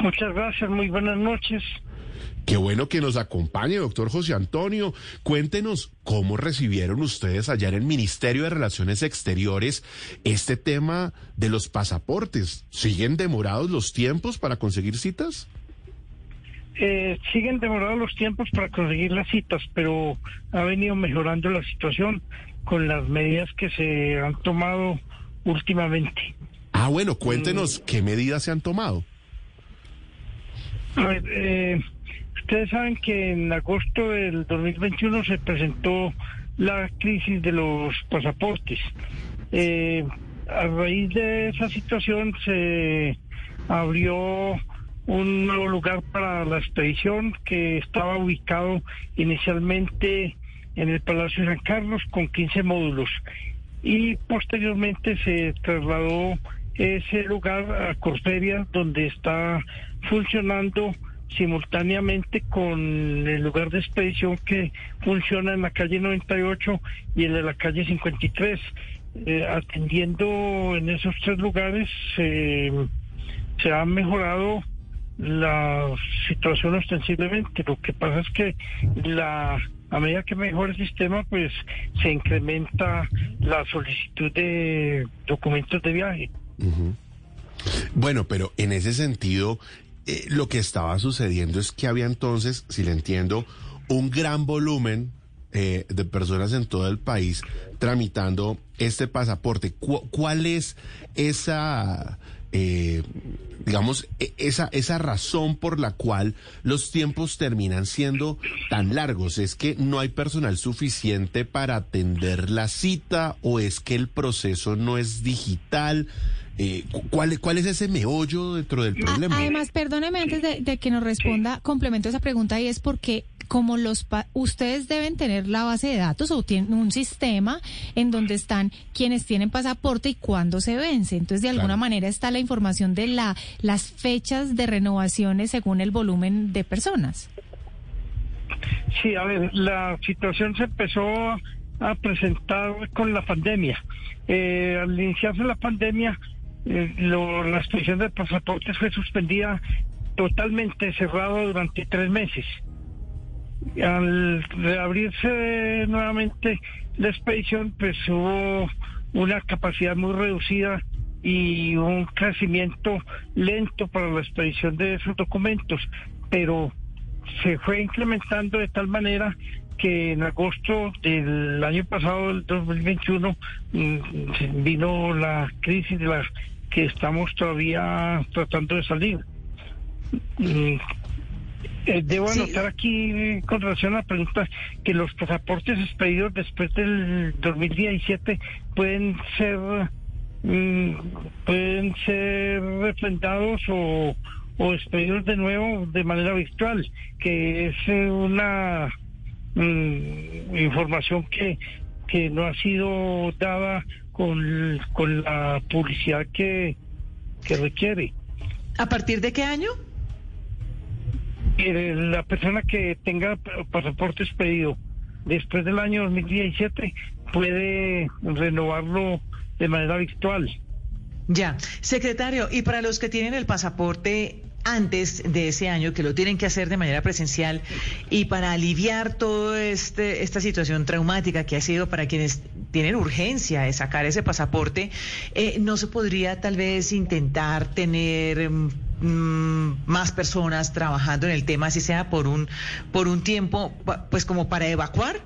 Muchas gracias, muy buenas noches. Qué bueno que nos acompañe, doctor José Antonio. Cuéntenos cómo recibieron ustedes allá en el Ministerio de Relaciones Exteriores este tema de los pasaportes. ¿Siguen demorados los tiempos para conseguir citas? Eh, siguen demorados los tiempos para conseguir las citas, pero ha venido mejorando la situación con las medidas que se han tomado últimamente. Ah, bueno, cuéntenos qué medidas se han tomado. A ver, eh, ustedes saben que en agosto del 2021 se presentó la crisis de los pasaportes. Eh, a raíz de esa situación se abrió un nuevo lugar para la expedición que estaba ubicado inicialmente en el Palacio de San Carlos con 15 módulos y posteriormente se trasladó ese lugar a Corferia donde está funcionando simultáneamente con el lugar de expedición que funciona en la calle 98 y el de la calle 53. Eh, atendiendo en esos tres lugares eh, se ha mejorado la situación ostensiblemente. Lo que pasa es que la a medida que mejora el sistema, pues se incrementa la solicitud de documentos de viaje. Bueno, pero en ese sentido, eh, lo que estaba sucediendo es que había entonces, si le entiendo, un gran volumen eh, de personas en todo el país tramitando este pasaporte. ¿Cuál es esa, eh, digamos, e, esa, esa razón por la cual los tiempos terminan siendo tan largos? ¿Es que no hay personal suficiente para atender la cita o es que el proceso no es digital? Eh, ¿cuál, ¿Cuál es ese meollo dentro del problema? Además, perdóneme antes de, que nos responda, complemento esa pregunta y es porque como los ustedes deben tener la base de datos o tienen un sistema en donde están quienes tienen pasaporte y cuándo se vence. Entonces, de alguna manera está la información de la las fechas de renovaciones según el volumen de personas. Sí, a ver, la situación se empezó a presentar con la pandemia. Eh, al iniciarse la pandemia, eh, la expedición de pasaportes fue suspendida totalmente cerrado durante tres meses. Al reabrirse nuevamente la expedición, pues hubo una capacidad muy reducida y un crecimiento lento para la expedición de esos documentos, pero se fue incrementando de tal manera que en agosto del año pasado, el 2021, mm, vino la crisis de la que estamos todavía tratando de salir. Mm, eh, debo anotar aquí con relación a la pregunta que los pasaportes expedidos después del 2017 pueden ser mm, pueden ser refrendados o, o expedidos de nuevo de manera virtual, que es eh, una mm, información que, que no ha sido dada con, con la publicidad que, que requiere. ¿A partir de qué año? Eh, la persona que tenga pasaporte expedido después del año 2017 puede renovarlo de manera virtual. Ya, secretario, y para los que tienen el pasaporte antes de ese año, que lo tienen que hacer de manera presencial, y para aliviar toda este, esta situación traumática que ha sido para quienes tienen urgencia de sacar ese pasaporte, eh, ¿no se podría tal vez intentar tener mm, más personas trabajando en el tema, así sea por un, por un tiempo, pues como para evacuar?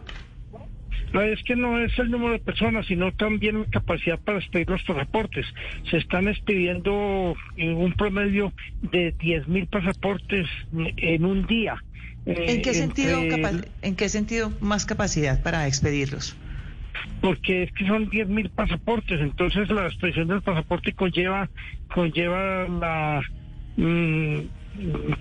No, es que no es el número de personas, sino también la capacidad para expedir los pasaportes. Se están expidiendo en un promedio de 10.000 pasaportes en un día. ¿En qué, sentido, ¿En qué sentido más capacidad para expedirlos? Porque es que son 10.000 pasaportes, entonces la expresión del pasaporte conlleva, conlleva la... mm,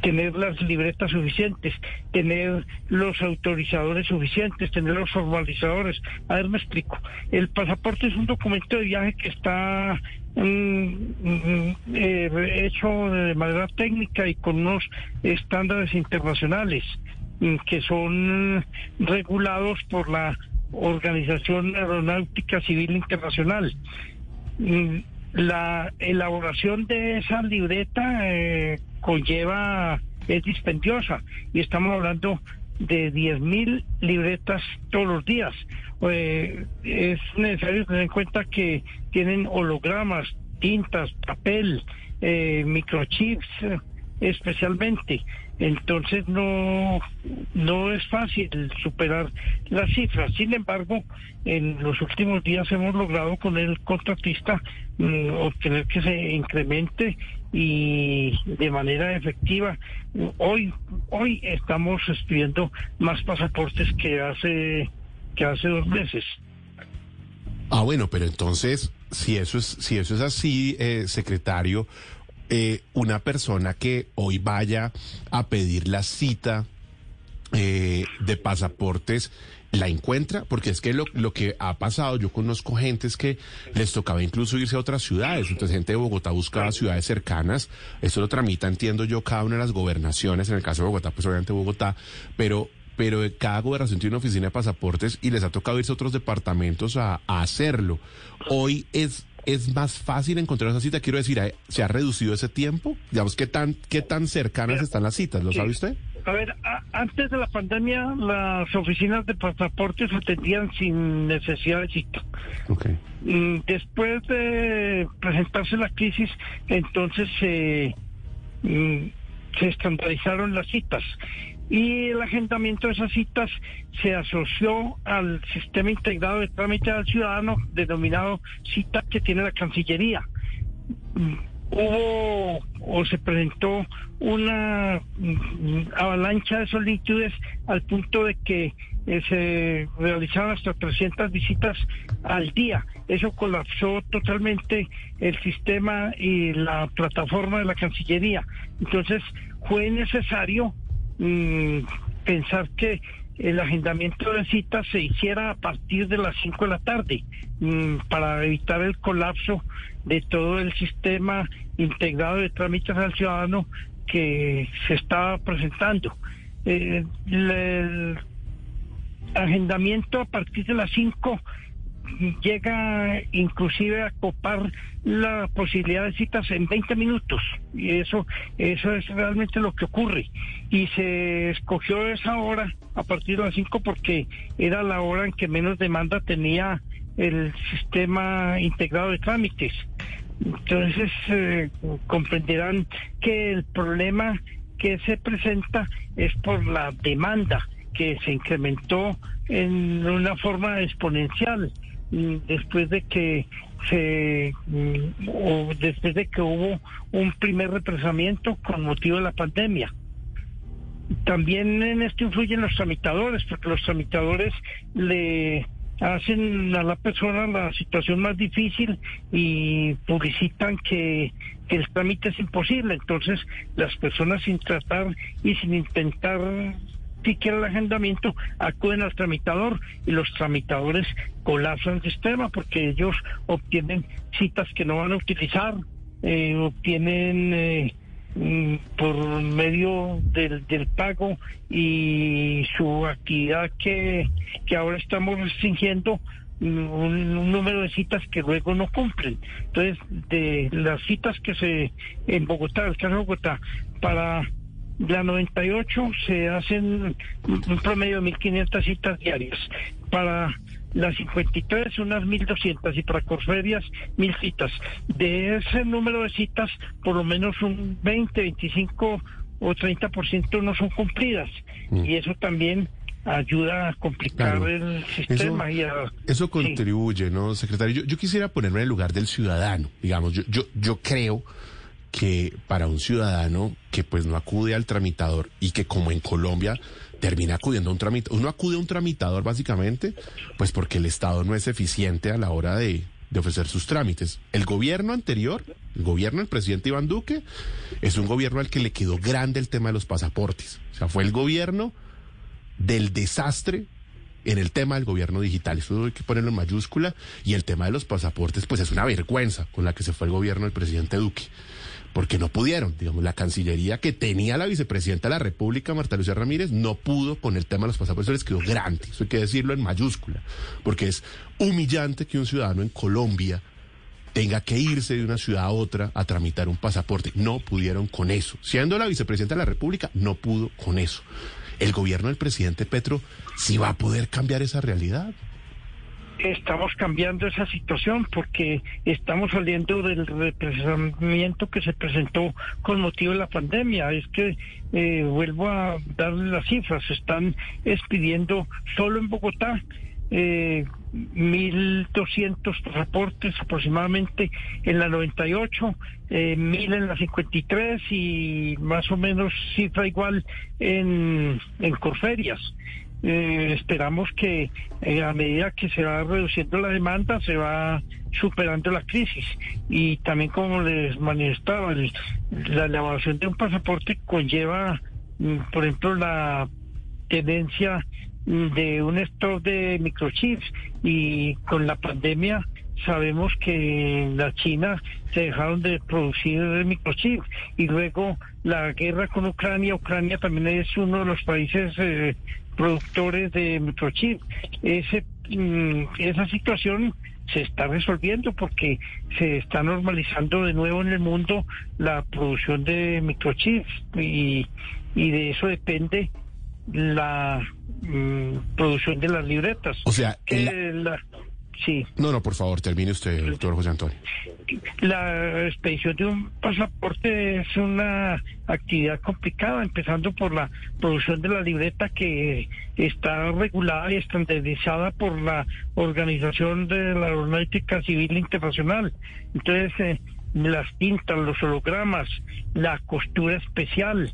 tener las libretas suficientes, tener los autorizadores suficientes, tener los formalizadores. A ver, me explico. El pasaporte es un documento de viaje que está mm, mm, eh, hecho de manera técnica y con unos estándares internacionales que son regulados por la Organización Aeronáutica Civil Internacional. Mm, La elaboración de esa libreta eh, conlleva, es dispendiosa y estamos hablando de 10.000 libretas todos los días. Eh, es necesario tener en cuenta que tienen hologramas, tintas, papel, eh, microchips, especialmente. Entonces no, no es fácil superar las cifras. Sin embargo, en los últimos días hemos logrado con el contratista mm, obtener que se incremente y de manera efectiva. Hoy, hoy estamos estudiando más pasaportes que hace, que hace dos meses. Ah, bueno, pero entonces, si eso es, si eso es así, eh, secretario, eh, una persona que hoy vaya a pedir la cita eh, de pasaportes, ¿la encuentra? Porque es que lo, lo que ha pasado, yo conozco gentes que les tocaba incluso irse a otras ciudades, entonces gente de Bogotá buscaba ciudades cercanas, eso lo tramita, entiendo yo, cada una de las gobernaciones, en el caso de Bogotá, pues obviamente Bogotá, pero pero cada gobernación tiene una oficina de pasaportes y les ha tocado irse a otros departamentos a hacerlo. Hoy es es más fácil encontrar esa cita, quiero decir, ¿ha- ¿se ha reducido ese tiempo? Digamos, ¿qué tan, qué tan cercanas están las citas? ¿Lo sabe usted? A ver, a- antes de la pandemia las oficinas de pasaportes atendían sin necesidad de cita. Ok. Mm, Después de presentarse la crisis, entonces eh, mm, se estandarizaron las citas y el agendamiento de esas citas se asoció al sistema integrado de trámite al ciudadano denominado cita que tiene la Cancillería. Hubo o se presentó una mm, avalancha de solicitudes al punto de que eh, se realizaban hasta 300 visitas al día. Eso colapsó totalmente el sistema y la plataforma de la Cancillería. Entonces fue necesario mm, pensar que el agendamiento de citas se hiciera a partir de las 5 de la tarde mm, para evitar el colapso de todo el sistema integrado de trámites al ciudadano que se estaba presentando. Eh, el agendamiento a partir de las 5 llega inclusive a copar la posibilidad de citas en 20 minutos. Y eso eso es realmente lo que ocurre. Y se escogió esa hora a partir de las 5 porque era la hora en que menos demanda tenía el sistema integrado de trámites. Entonces eh, comprenderán que el problema que se presenta es por la demanda que se incrementó en una forma exponencial después de que se mm, o después de que hubo un primer represamiento con motivo de la pandemia. También en esto influyen los tramitadores, porque los tramitadores le hacen a la persona la situación más difícil y publicitan que, que el trámite es imposible. Entonces, las personas sin tratar y sin intentar siquiera el agendamiento acuden al tramitador y los tramitadores colapsan el sistema porque ellos obtienen citas que no van a utilizar, eh, obtienen eh, mm, por medio del, del pago y su actividad que, que ahora estamos restringiendo mm, un, un número de citas que luego no cumplen. Entonces, de las citas que se en Bogotá, el caso de Bogotá, para la 98 se hacen un promedio de 1.500 citas diarias. Para la 53 unas 1.200 y para Corferias 1.000 citas. De ese número de citas, por lo menos un 20, 25 o 30% no son cumplidas. Y eso también ayuda a complicar Claro. el sistema Eso- y a... Eso Sí. contribuye, ¿no, secretario? Yo, yo quisiera ponerme en el lugar del ciudadano, digamos, yo, yo, yo creo que para un ciudadano que pues no acude al tramitador y que como en Colombia termina acudiendo a un tramitador, uno acude a un tramitador básicamente pues porque el Estado no es eficiente a la hora de, de ofrecer sus trámites. El gobierno anterior, el gobierno del presidente Iván Duque, es un gobierno al que le quedó grande el tema de los pasaportes. O sea, fue el gobierno del desastre en el tema del gobierno digital. Eso hay que ponerlo en mayúscula. Y el tema de los pasaportes, pues es una vergüenza con la que se fue el gobierno del presidente Duque. Porque no pudieron, digamos, la Cancillería que tenía la vicepresidenta de la República, Marta Lucía Ramírez, no pudo con el tema de los pasaportes, les quedó grande, eso hay que decirlo en mayúscula, porque es humillante que un ciudadano en Colombia tenga que irse de una ciudad a otra a tramitar un pasaporte. No pudieron con eso. Siendo la vicepresidenta de la República, no pudo con eso. El gobierno del presidente Petro sí va a poder cambiar esa realidad. Estamos cambiando esa situación porque estamos saliendo del represamiento que se presentó con motivo de la pandemia. Es que, eh, vuelvo a darle las cifras, están expidiendo solo en Bogotá eh, 1.200 reportes aproximadamente en la 98, eh, 1.000 en la 53 y más o menos cifra igual en, en Corferias. Eh, esperamos que eh, a medida que se va reduciendo la demanda se va superando la crisis. Y también como les manifestaba la elaboración de un pasaporte conlleva mm, por ejemplo la tendencia mm, de un stock de microchips. Y con la pandemia sabemos que en la China se dejaron de producir microchips y luego la guerra con Ucrania, Ucrania también es uno de los países eh, productores de microchips. Ese, mm, esa situación se está resolviendo porque se está normalizando de nuevo en el mundo la producción de microchips y, y de eso depende la mm, producción de las libretas. O sea, la- la- sí, No, no, por favor, termine usted, doctor José Antonio. la expedición de un pasaporte es una actividad complicada, empezando por la producción de la libreta que está regulada y estandarizada por la Organización de la Aeronáutica Civil Internacional. Entonces, eh, las tintas, los hologramas, la costura especial,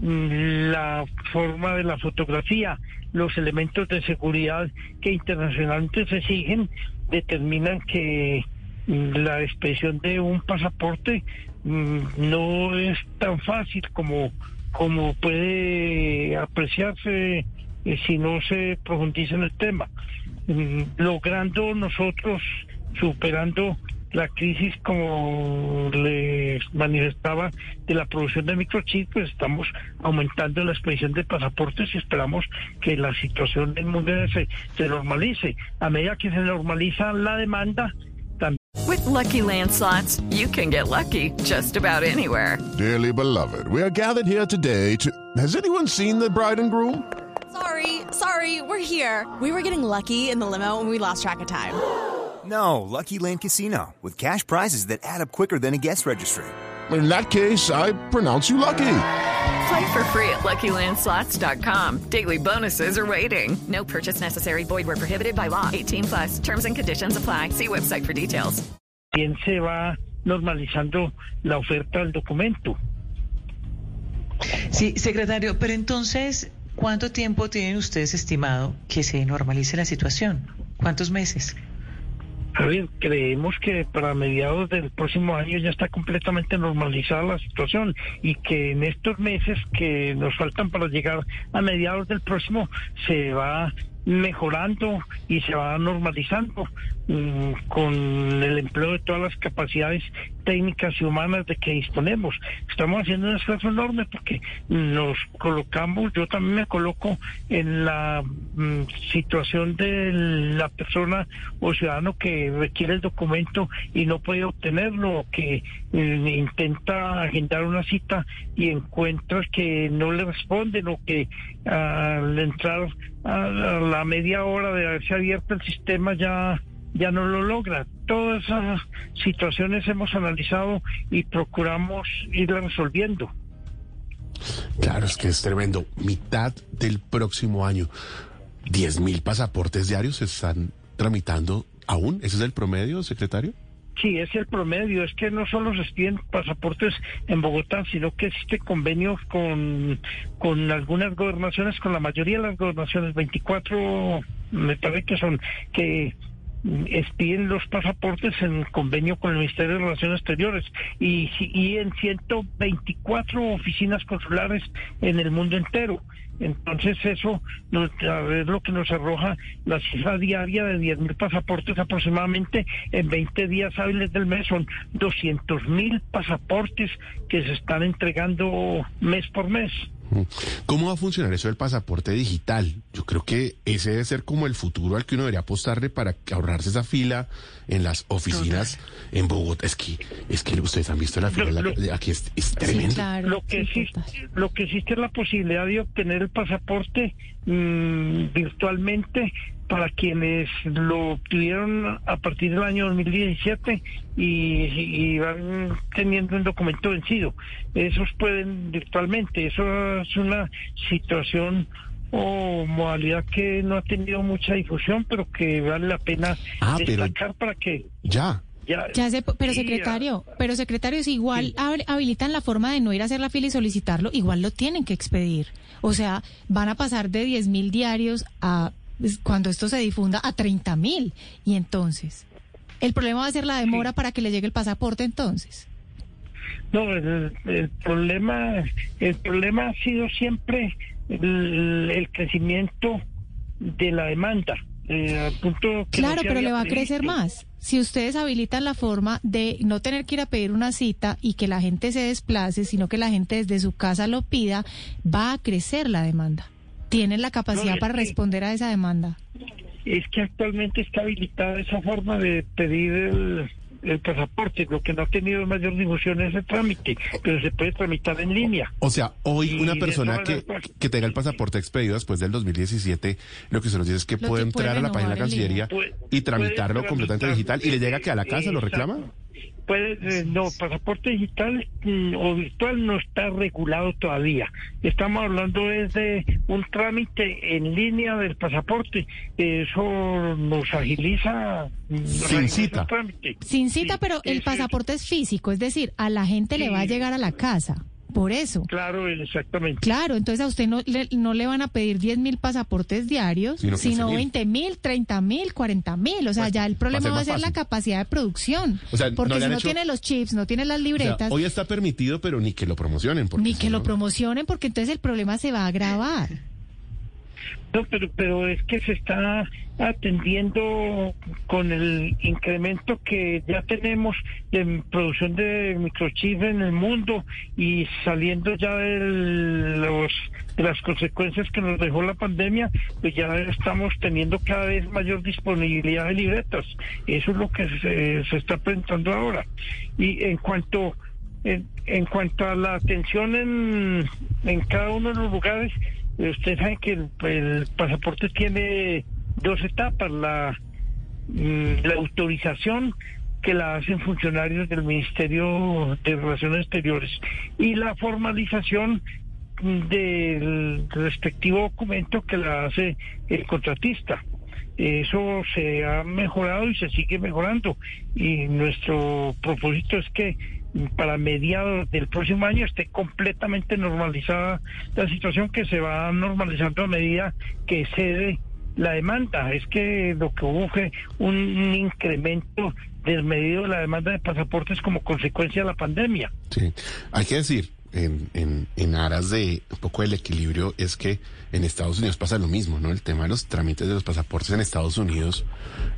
la forma de la fotografía, los elementos de seguridad que internacionalmente se exigen, determinan que mm, la expedición de un pasaporte mm, no es tan fácil como, como puede apreciarse eh, si no se profundiza en el tema. Mm, Logrando nosotros, superando la crisis, como les manifestaba, de la producción de microchips, pues estamos aumentando la expedición de pasaportes y esperamos que la situación del mundo se, se normalice. A medida que se normaliza la demanda, también With Lucky Land slots, you can get lucky just about anywhere. Dearly beloved, we are gathered here today to. Has anyone seen the bride and groom? Sorry, sorry, we're here. We were getting lucky in the limo and we lost track of time. No, Lucky Land Casino, with cash prizes that add up quicker than a guest registry. In that case, I pronounce you lucky. Play for free at LuckyLandSlots.com. Daily bonuses are waiting. No purchase necessary. Void where prohibited by law. 18 plus. Terms and conditions apply. See website for details. se va normalizando la oferta del documento. Sí, secretario, pero entonces, ¿cuánto tiempo tienen ustedes estimado que se normalice la situación? ¿Cuántos meses? A creemos que para mediados del próximo año ya está completamente normalizada la situación y que en estos meses que nos faltan para llegar a mediados del próximo se va mejorando y se va normalizando con el empleo de todas las capacidades técnicas y humanas de que disponemos. Estamos haciendo un esfuerzo enorme porque nos colocamos, yo también me coloco en la mm, situación de la persona o ciudadano que requiere el documento y no puede obtenerlo, que mm, intenta agendar una cita y encuentra que no le responden o que al entrar a la media hora de haberse abierto el sistema ya ya no lo logra. Todas esas situaciones hemos analizado y procuramos irlas resolviendo. Claro, es que es tremendo. Mitad del próximo año. 10 mil pasaportes diarios se están tramitando aún. ¿Ese es el promedio, secretario? Sí, es el promedio. Es que no solo se expiden pasaportes en Bogotá, sino que existe convenio con, con algunas gobernaciones, con la mayoría de las gobernaciones, 24 me parece que son, que expiden los pasaportes en convenio con el Ministerio de Relaciones Exteriores y, y en 124 oficinas consulares en el mundo entero. Entonces eso es lo que nos arroja la cifra diaria de 10.000 pasaportes aproximadamente en 20 días hábiles del mes. Son 200.000 pasaportes que se están entregando mes por mes. ¿Cómo va a funcionar eso del pasaporte digital? Yo creo que ese debe ser como el futuro al que uno debería apostarle para ahorrarse esa fila en las oficinas en Bogotá. Es que, es que ustedes han visto la fila, Lo- la- lo- aquí es, es tremendo. Lo que existe, lo que existe es la posibilidad de obtener el pasaporte mm, virtualmente para quienes lo obtuvieron a partir del año 2017 y, y van teniendo un documento vencido. Esos pueden virtualmente. Eso es una situación o modalidad que no ha tenido mucha difusión, pero que vale la pena Ah, pero- destacar para que Ya. ya, Ya sé, pero secretario, pero secretario, si igual hab- habilitan la forma de no ir a hacer la fila y solicitarlo, igual lo tienen que expedir. O sea, van a pasar de 10 mil diarios a, pues, cuando esto se difunda, a 30 mil. Y entonces, el problema va a ser la demora para que le llegue el pasaporte entonces. No, el, el problema, el problema ha sido siempre el, el crecimiento de la demanda. eh, al punto que Claro, pero le va a crecer más. Si ustedes habilitan la forma de no tener que ir a pedir una cita y que la gente se desplace, sino que la gente desde su casa lo pida, va a crecer la demanda. Tienen la capacidad No, para que- responder a esa demanda. Es que actualmente está habilitada esa forma de pedir el, el pasaporte. Lo que no ha tenido mayor difusión es el trámite, pero se puede tramitar en línea. O sea, hoy Y una persona que, que tenga el pasaporte expedido después del 2017, lo que se nos dice es que Lo puede que puede entrar a la página de la. Cancillería Puede- y tramitarlo puede completamente digital y le llega que a la casa lo reclama. Eh, no, pasaporte digital mm, o virtual no está regulado todavía. Estamos hablando es de un trámite en línea del pasaporte. Eso nos agiliza, mm, Sin cita. el trámite. Sin cita, Sí, pero el pasaporte es físico, es decir, a la gente le va a llegar a la casa. Por eso. Claro, exactamente. Claro, entonces a usted no le, no le van a pedir 10 mil pasaportes diarios, Sino sino 15.000. 20 mil, 30 mil, 40 mil. O sea, Pues, ya el problema va va a ser la capacidad de producción. O sea, no porque le si no hecho- tiene los chips, no tiene las O sea, libretas, hoy está permitido, pero ni que lo promocionen. porque ni que lo no- promocionen, porque entonces el problema se va a agravar. No, pero, pero es que se está atendiendo con el incremento que ya tenemos de producción de microchips en el mundo y saliendo ya de, los, de las consecuencias que nos dejó la pandemia, pues ya estamos teniendo cada vez mayor disponibilidad de libretas. Eso es lo que se, se está presentando ahora. Y en cuanto en, en cuanto a la atención en, en cada uno de los lugares, usted sabe que el, pasaporte tiene dos etapas, la, mm, la autorización que la hacen funcionarios del Ministerio de Relaciones Exteriores y la formalización del respectivo documento que la hace el contratista. Eso se ha mejorado y se sigue mejorando y nuestro propósito es que para mediados del próximo año esté completamente normalizada la situación que se va normalizando a medida que cede la demanda. Es que lo que hubo fue un, incremento desmedido de la demanda de pasaportes como consecuencia de la pandemia. Sí, hay que decir, en, en, en aras de un poco el equilibrio, es que en Estados Unidos pasa lo mismo, ¿no? El tema de los trámites de los pasaportes en Estados Unidos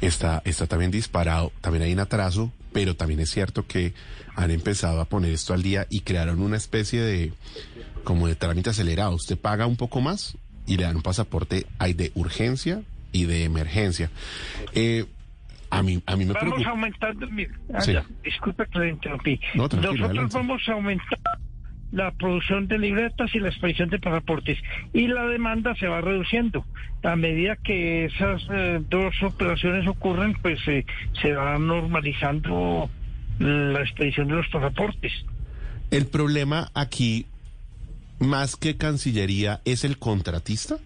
está, está también disparado, también hay un atraso, pero también es cierto que han empezado a poner esto al día y crearon una especie de, como de trámite acelerado. Usted paga un poco más y le dan un pasaporte, hay de urgencia y de emergencia. Eh, a mí, a mí me Vamos preocupa. aumentando, mire, ah, Sí. ya, disculpe que le interrumpí. No, tranquilo, Nosotros adelante. vamos a aumentar la producción de libretas y la expedición de pasaportes y la demanda se va reduciendo. A medida que esas eh, dos operaciones ocurren, pues eh, se va normalizando la expedición de los pasaportes. El problema aquí, más que Cancillería, es el contratista.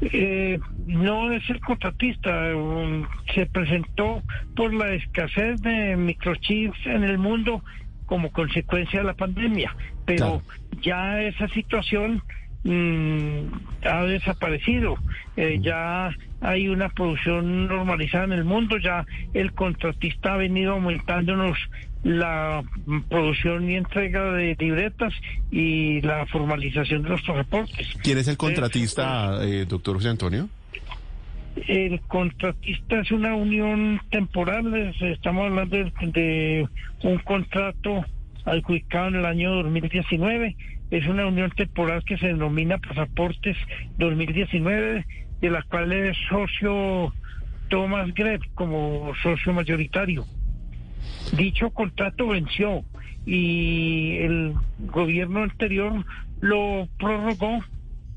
Eh, no es el contratista, um, se presentó por la escasez de microchips en el mundo como consecuencia de la pandemia, pero ya esa situación mm, ha desaparecido, Eh, ya hay una producción normalizada en el mundo, ya el contratista ha venido aumentándonos la producción y entrega de libretas y la formalización de los pasaportes. ¿Quién es el contratista, eh, doctor José Antonio? El contratista es una unión temporal, es- estamos hablando de, un contrato adjudicado en el año 2019, es una unión temporal que se denomina Pasaportes 2019, de la cual es socio Thomas Greff como socio mayoritario. Dicho contrato venció y el gobierno anterior lo prorrogó.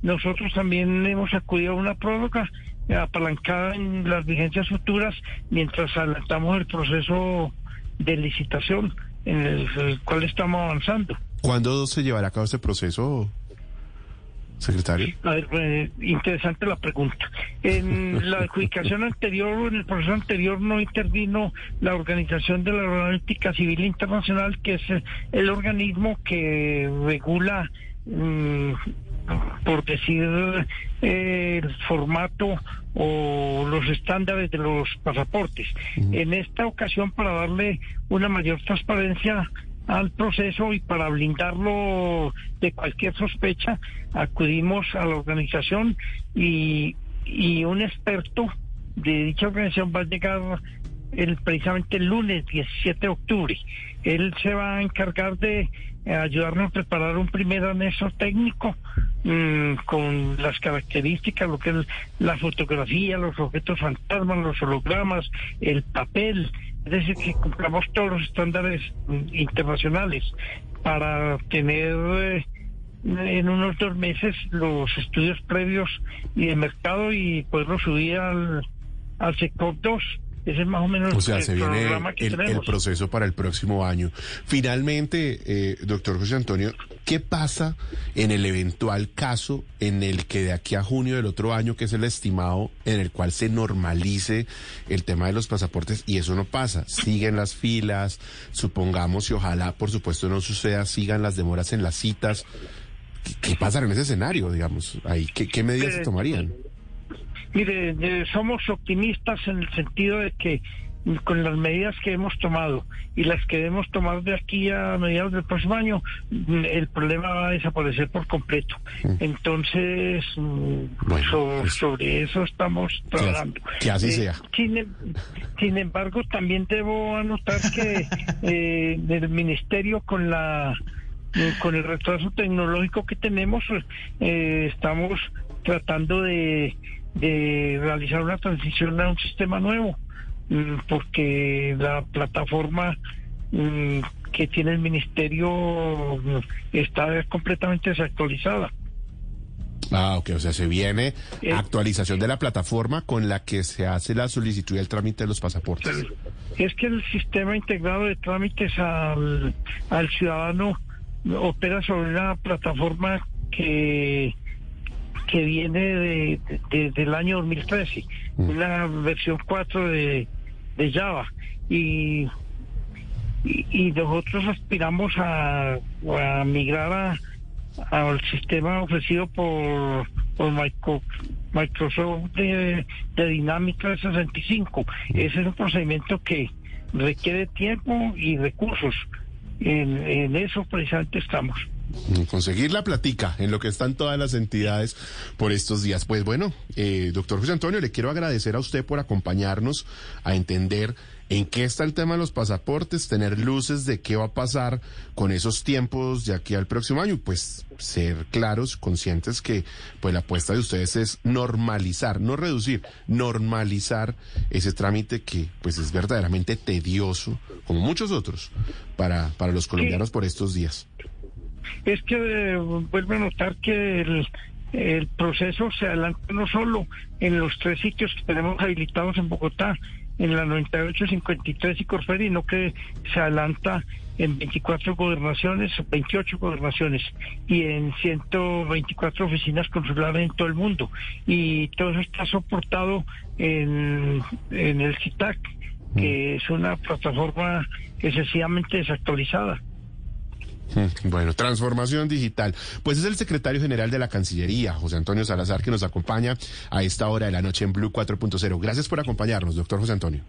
Nosotros también hemos acudido a una prórroga apalancada en las vigencias futuras mientras adelantamos el proceso de licitación en el, el cual estamos avanzando. ¿Cuándo se llevará a cabo este proceso, secretario? A ver, eh, interesante la pregunta. En la adjudicación anterior, en el proceso anterior, no intervino la Organización de la Aeronáutica Civil Internacional, que es eh, el organismo que regula, mm, por decir, eh, el formato o los estándares de los pasaportes. En esta ocasión, para darle una mayor transparencia al proceso y para blindarlo de cualquier sospecha, acudimos a la organización y, y un experto de dicha organización va a llegar el, precisamente el lunes 17 de octubre. Él se va a encargar de eh, ayudarnos a preparar un primer anexo técnico mm, con las características, lo que es la fotografía, los objetos fantasmas, los hologramas, el papel, es decir, que cumplamos todos los estándares mm, internacionales para tener eh, en unos dos meses los estudios previos y de mercado y poderlo subir al, al sector 2. Ese es más o menos O sea, el se viene programa que el, el proceso para el próximo año. Finalmente, eh, doctor José Antonio, ¿qué pasa en el eventual caso en el que de aquí a junio del otro año, que es el estimado, en el cual se normalice el tema de los pasaportes y eso no pasa? Siguen las filas, supongamos y ojalá, por supuesto, no suceda, sigan las demoras en las citas. ¿Qué, qué pasa en ese escenario, digamos? Ahí, ¿qué, qué medidas se Eh, tomarían? Mire, eh, somos optimistas en el sentido de que mm, con las medidas que hemos tomado y las que debemos tomar de aquí a mediados del próximo año, mm, el problema va a desaparecer por completo. Entonces, mm, Bueno, so- pues- sobre eso estamos trabajando. que así sea. Sin, em- sin embargo, también debo anotar que eh, el ministerio con la eh, con el retraso tecnológico que tenemos, eh, estamos tratando de, de realizar una transición a un sistema nuevo, mm, porque la plataforma mm, que tiene el ministerio mm, está completamente desactualizada. Ah, ok, o sea, se viene Eh, actualización de la plataforma con la que se hace la solicitud y el trámite de los pasaportes. Es que el sistema integrado de trámites al, al ciudadano opera sobre una plataforma que que viene de, de- del año 2013, una versión 4 de, de Java. Y, y, y nosotros aspiramos a, a migrar a, al sistema ofrecido por, por Micro- Microsoft de, de Dinámica 65. Ese es un procedimiento que requiere tiempo y recursos. En, en eso precisamente estamos. Conseguir la platica en lo que están todas las entidades por estos días. Pues bueno, eh, doctor José Antonio, le quiero agradecer a usted por acompañarnos a entender en qué está el tema de los pasaportes, tener luces de qué va a pasar con esos tiempos de aquí al próximo año y pues ser claros, conscientes que pues la apuesta de ustedes es normalizar, no reducir, normalizar ese trámite que pues es verdaderamente tedioso, como muchos otros, para, para los colombianos por estos días. Es que eh, vuelvo a notar que el, el proceso se adelanta no solo en los tres sitios que tenemos habilitados en Bogotá, en la 9853 y Corferi, no que se adelanta en 24 gobernaciones, 28 gobernaciones y en 124 oficinas consulares en todo el mundo. Y todo eso está soportado en, en el CITAC, que es una plataforma excesivamente desactualizada. Bueno, transformación digital. Pues es el secretario general de la Cancillería, José Antonio Salazar, que nos acompaña a esta hora de la noche en Blue 4.0. Gracias por acompañarnos, doctor José Antonio.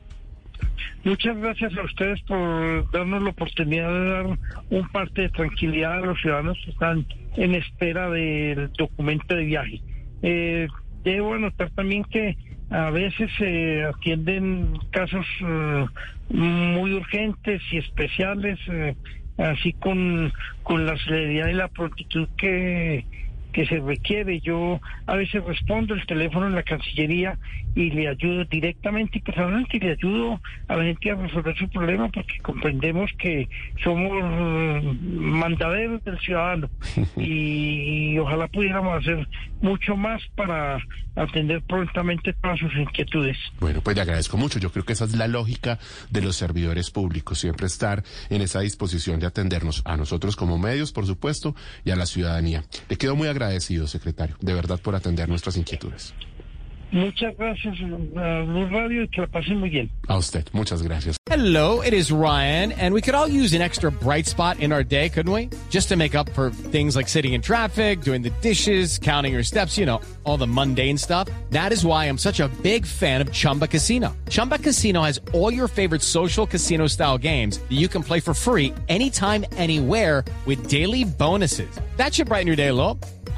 Muchas gracias a ustedes por darnos la oportunidad de dar un parte de tranquilidad a los ciudadanos que están en espera del documento de viaje. Eh, debo anotar también que a veces se atienden casos eh, muy urgentes y especiales, eh, así con, con la celeridad y la prontitud que, que se requiere. Yo a veces respondo el teléfono en la Cancillería y le ayudo directamente y personalmente y le ayudo a la gente a resolver su problema porque comprendemos que somos eh, mandaderos del ciudadano y, ojalá pudiéramos hacer mucho más para atender prontamente todas sus inquietudes. Bueno, pues le agradezco mucho. Yo creo que esa es la lógica de los servidores públicos, siempre estar en esa disposición de atendernos a nosotros como medios, por supuesto, y a la ciudadanía. Le quedo muy agradecido, secretario, de verdad, por atender nuestras inquietudes. Muchas gracias a Blue Radio y que la pasen muy bien. A usted, muchas gracias. Hello, it is Ryan, and we could all use an extra bright spot in our day, couldn't we? Just to make up for things like sitting in traffic, doing the dishes, counting your steps, you know, all the mundane stuff. That is why I'm such a big fan of Chumba Casino. Chumba Casino has all your favorite social casino style games that you can play for free anytime, anywhere with daily bonuses. That should brighten your day a little.